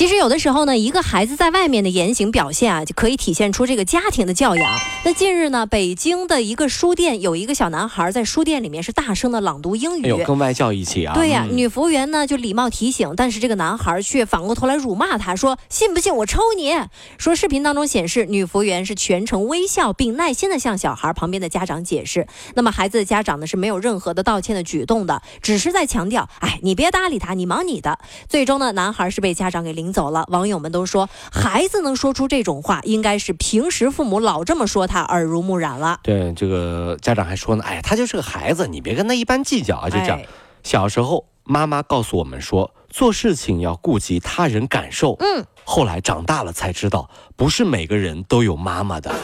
其实有的时候呢，一个孩子在外面的言行表现啊，就可以体现出这个家庭的教养。那近日呢，北京的一个书店有一个小男孩在书店里面是大声的朗读英语，有跟外教一起啊。对呀，女服务员呢就礼貌提醒，但是这个男孩却反过头来辱骂他，说信不信我抽你？说视频当中显示，女服务员是全程微笑并耐心的向小孩旁边的家长解释。那么孩子的家长呢是没有任何的道歉的举动的，只是在强调，哎，你别搭理他，你忙你的。最终呢，男孩是被家长给领。走了，网友们都说，孩子能说出这种话，应该是平时父母老这么说他，耳濡目染了。对，这个家长还说呢，哎，他就是个孩子，你别跟他一般计较啊。就这样，小时候妈妈告诉我们说，做事情要顾及他人感受。嗯，后来长大了才知道，不是每个人都有妈妈的。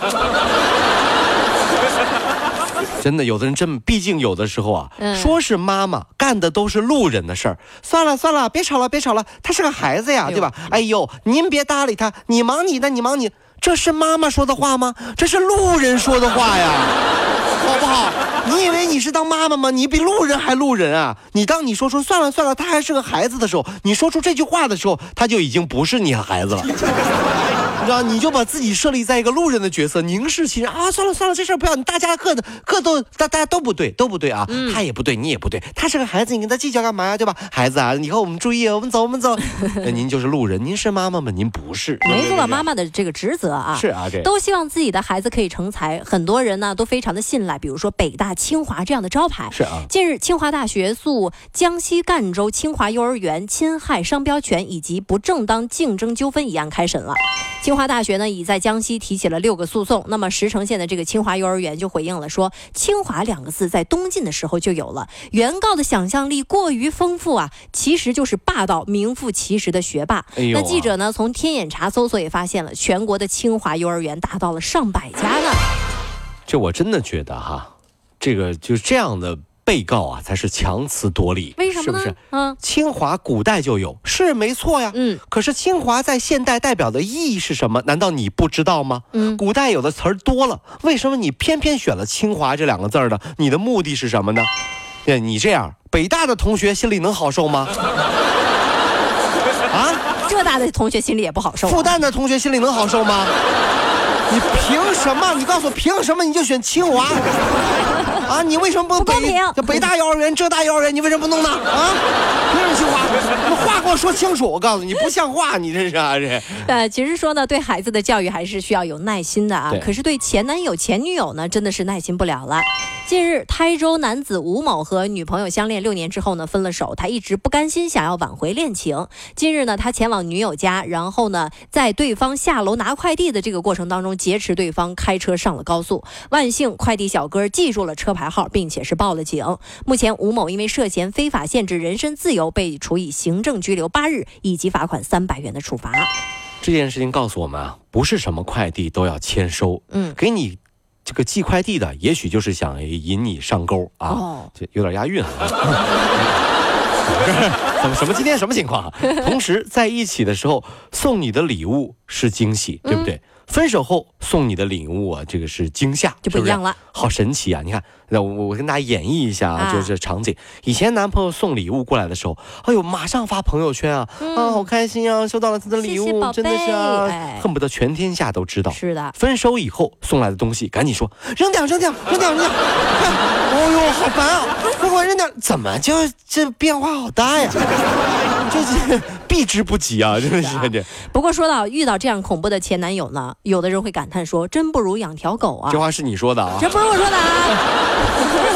真的，有的人真，毕竟有的时候啊，说是妈妈干的都是路人的事儿。算了算了，别吵了别吵了，他是个孩子呀，对吧？哎呦，您别搭理他，你忙你的，你忙你。这是妈妈说的话吗？这是路人说的话呀，好不好？你以为你是当妈妈吗？你比路人还路人啊！你当你说出算了算了，他还是个孩子的时候，你说出这句话的时候，他就已经不是你孩子了。知道你就把自己设立在一个路人的角色，凝视其人啊！算了算了，这事儿不要你，大家各的各都大大家都不对，都不对啊！他也不对，你也不对，他是个孩子，你跟他计较干嘛呀？对吧？孩子啊，以后我们注意，我们走，我们走。那您就是路人，您是妈妈吗？您不是，没做到妈妈的这个职责啊。是啊，这都希望自己的孩子可以成才，很多人呢都非常的信赖，比如说北大、清华这样的招牌。是啊。近日，清华大学诉江西赣州清华幼儿园侵害商标权以及不正当竞争纠纷一案开审了。清华大学呢已在江西提起了六个诉讼。那么石城县的这个清华幼儿园就回应了，说“清华”两个字在东晋的时候就有了。原告的想象力过于丰富啊，其实就是霸道、名副其实的学霸。那记者呢从天眼查搜索也发现了，全国的清华幼儿园达到了上百家呢。这我真的觉得哈，这个就这样的。被告啊，才是强词夺理，为什么？是不是？嗯，清华古代就有，是没错呀。嗯，可是清华在现代代表的意义是什么？难道你不知道吗？嗯，古代有的词儿多了，为什么你偏偏选了清华这两个字儿呢？你的目的是什么呢？对，你这样，北大的同学心里能好受吗？啊，浙大的同学心里也不好受。复旦的同学心里能好受吗？你凭什么？你告诉我，凭什么你就选清华？啊，你为什么不公平？这北大幼儿园、浙大幼儿园，你为什么不弄呢？啊，凭什么清华？你话给我说清楚！我告诉你，不像话！你这是啊这？呃，其实说呢，对孩子的教育还是需要有耐心的啊。可是对前男友、前女友呢，真的是耐心不了了。近日，台州男子吴某和女朋友相恋六年之后呢，分了手。他一直不甘心，想要挽回恋情。近日呢，他前往女友家，然后呢，在对方下楼拿快递的这个过程当中，劫持对方，开车上了高速。万幸，快递小哥记住了车牌号，并且是报了警。目前，吴某因为涉嫌非法限制人身自由，被处以行政拘留八日以及罚款三百元的处罚。这件事情告诉我们啊，不是什么快递都要签收。嗯，给你。这个寄快递的，也许就是想引你上钩啊，这有点押韵啊。怎 么什么今天什么情况？同时在一起的时候送你的礼物是惊喜，对不对？分手后送你的礼物啊，这个是惊吓，就不一样了。好神奇啊！你看，那我我跟大家演绎一下啊，就是场景。以前男朋友送礼物过来的时候，哎呦，马上发朋友圈啊，啊，好开心啊，收到了他的礼物，真的是啊，恨不得全天下都知道。是的。分手以后送来的东西，赶紧说扔掉，扔掉，扔掉，扔掉。哦 呦，好烦啊！快快扔掉，怎么就这变化好大呀？这是 避之不及啊，真的是这。不过说到遇到这样恐怖的前男友呢，有的人会感叹说：“真不如养条狗啊。”这话是你说的啊？这不是我说的啊。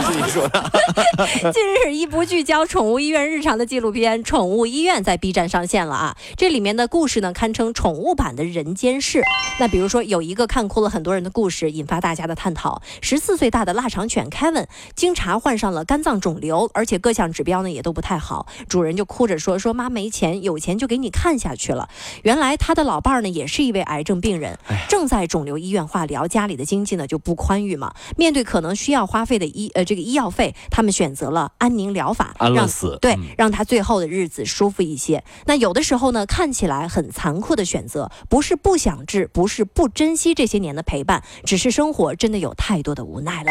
他是你说的。近日，一部聚焦宠物医院日常的纪录片《宠物医院》在 B 站上线了啊！这里面的故事呢，堪称宠物版的人间世。那比如说，有一个看哭了很多人的故事，引发大家的探讨。十四岁大的腊肠犬 Kevin 经查患上了肝脏肿瘤，而且各项指标呢也都不太好。主人就哭着说：“说妈没钱，有钱就给你看下去了。”原来他的老伴儿呢也是一位癌症病人，正在肿瘤医院化疗，家里的经济呢就不宽裕嘛。面对可能需要花费的医呃这个医药费，他们选择了安宁疗法，安乐死，对，让他最后的日子舒服一些。那有的时候呢，看起来很残酷的选择，不是不想治，不是不珍惜这些年的陪伴，只是生活真的有太多的无奈了。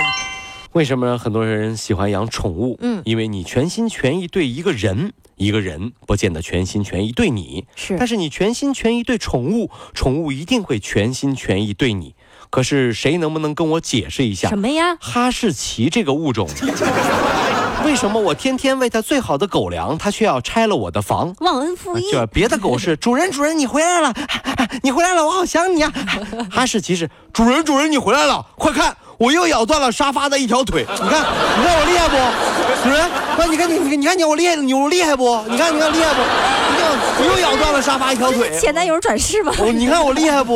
为什么很多人喜欢养宠物？嗯，因为你全心全意对一个人，一个人不见得全心全意对你，是，但是你全心全意对宠物，宠物一定会全心全意对你。可是谁能不能跟我解释一下什么呀？哈士奇这个物种，为什么我天天喂它最好的狗粮，它却要拆了我的房？忘恩负义。就别的狗是主人主人你回来了，你回来了，我好想你啊。哈士奇是主人主人你回来了，快看我又咬断了沙发的一条腿，你看你看我厉害不？主人，快你看你你你看你我厉害你我厉害不？你看你看厉害不？你看我又咬断了沙发一条腿。前男友转世吗？哦，你看我厉害不？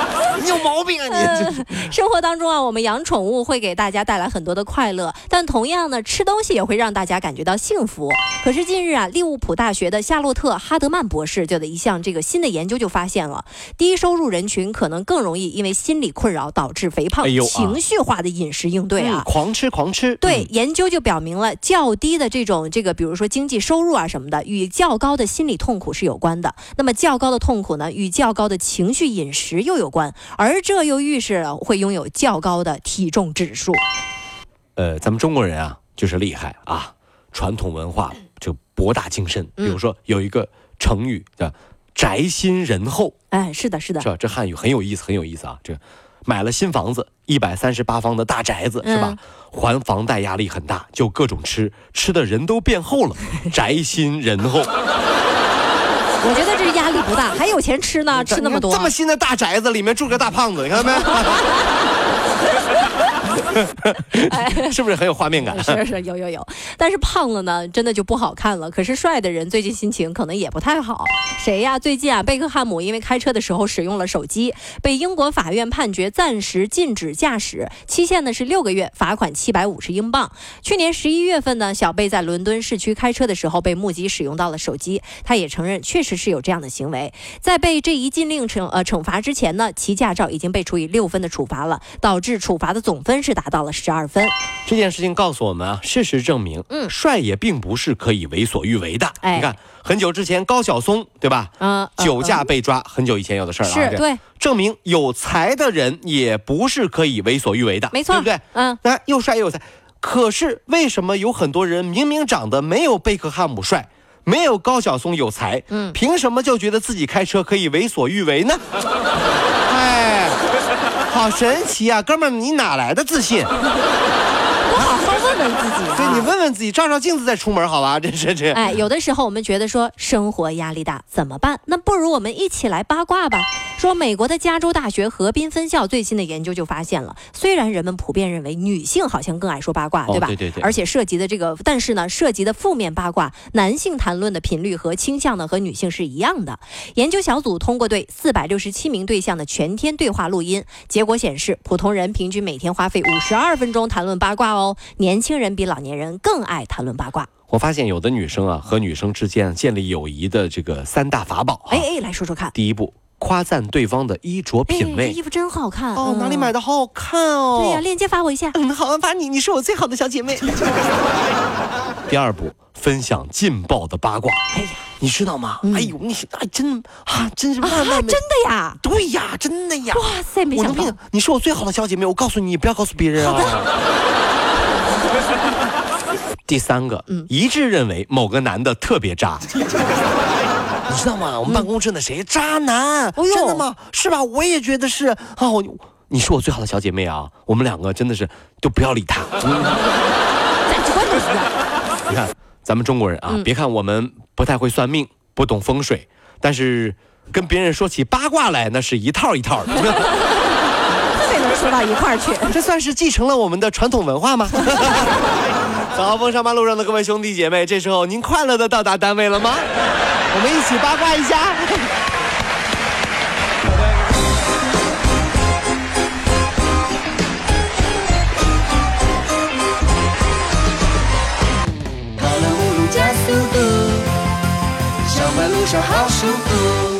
你有毛病啊你！生活当中啊，我们养宠物会给大家带来很多的快乐，但同样呢，吃东西也会让大家感觉到幸福。可是近日啊，利物浦大学的夏洛特·哈德曼博士就的一项这个新的研究就发现了，低收入人群可能更容易因为心理困扰导致肥胖。情绪化的饮食应对啊，狂吃狂吃。对，研究就表明了，较低的这种这个，比如说经济收入啊什么的，与较高的心理痛苦是有关的。那么较高的痛苦呢，与较高的情绪饮食又有关。而这又预示了会拥有较高的体重指数。呃，咱们中国人啊，就是厉害啊，传统文化就博大精深。比如说有一个成语叫“宅心仁厚”。哎，是的，是的。这这汉语很有意思，很有意思啊。这买了新房子，一百三十八方的大宅子是吧？还房贷压力很大，就各种吃，吃的人都变厚了，宅心仁厚。我觉得这压力不大，还有钱吃呢，吃那么多。这么新的大宅子里面住个大胖子，你看到没？是不是很有画面感？是是有有有，但是胖了呢，真的就不好看了。可是帅的人最近心情可能也不太好。谁呀？最近啊，贝克汉姆因为开车的时候使用了手机，被英国法院判决暂时禁止驾驶，期限呢是六个月，罚款七百五十英镑。去年十一月份呢，小贝在伦敦市区开车的时候被目击使用到了手机，他也承认确实是有这样的行为。在被这一禁令惩呃惩罚之前呢，其驾照已经被处以六分的处罚了，导致处罚的总分是达到了十二分。这件事情告诉我们啊，事实证明，嗯，帅也并不是可以为所欲为的。哎，你看，很久之前高晓松对吧？嗯，酒驾被抓，很久以前有的事儿了。是，对，证明有才的人也不是可以为所欲为的。没错，对不对？嗯，那又帅又有才，可是为什么有很多人明明长得没有贝克汉姆帅，没有高晓松有才，嗯，凭什么就觉得自己开车可以为所欲为呢？好神奇啊，哥们儿，你哪来的自信？问自己，对你问问自己，照照镜子再出门，好吧？这是这。哎，有的时候我们觉得说生活压力大怎么办？那不如我们一起来八卦吧。说美国的加州大学河滨分校最新的研究就发现了，虽然人们普遍认为女性好像更爱说八卦，对吧？对对对。而且涉及的这个，但是呢，涉及的负面八卦，男性谈论的频率和倾向呢，和女性是一样的。研究小组通过对四百六十七名对象的全天对话录音，结果显示，普通人平均每天花费五十二分钟谈论八卦哦。年轻人比老年人更爱谈论八卦。我发现有的女生啊，和女生之间建立友谊的这个三大法宝。哎哎，来说说看。第一步。夸赞对方的衣着品味，这衣服真好看哦！哪里买的？好好看哦！对呀，链接发我一下。嗯，好，发你，你是我最好的小姐妹。第二步，分享劲爆的八卦。哎呀，你知道吗？哎呦，你哎真啊，真是万万真的呀！对呀，真的呀！哇塞，没想到，你是我最好的小姐妹。我告诉你，不要告诉别人啊。第三个，一致认为某个男的特别渣。你知道吗？我们办公室那谁渣男？真的吗？是吧？我也觉得是啊。你是我最好的小姐妹啊！我们两个真的是都不要理他。你看，咱们中国人啊，别看我们不太会算命，不懂风水，但是跟别人说起八卦来，那是一套一套的。说到一块儿去。这算是继承了我们的传统文化吗？早风上班路上的各位兄弟姐妹，这时候您快乐的到达单位了吗？我们一起八卦一下。跑了五路加速度，上班路上好舒服。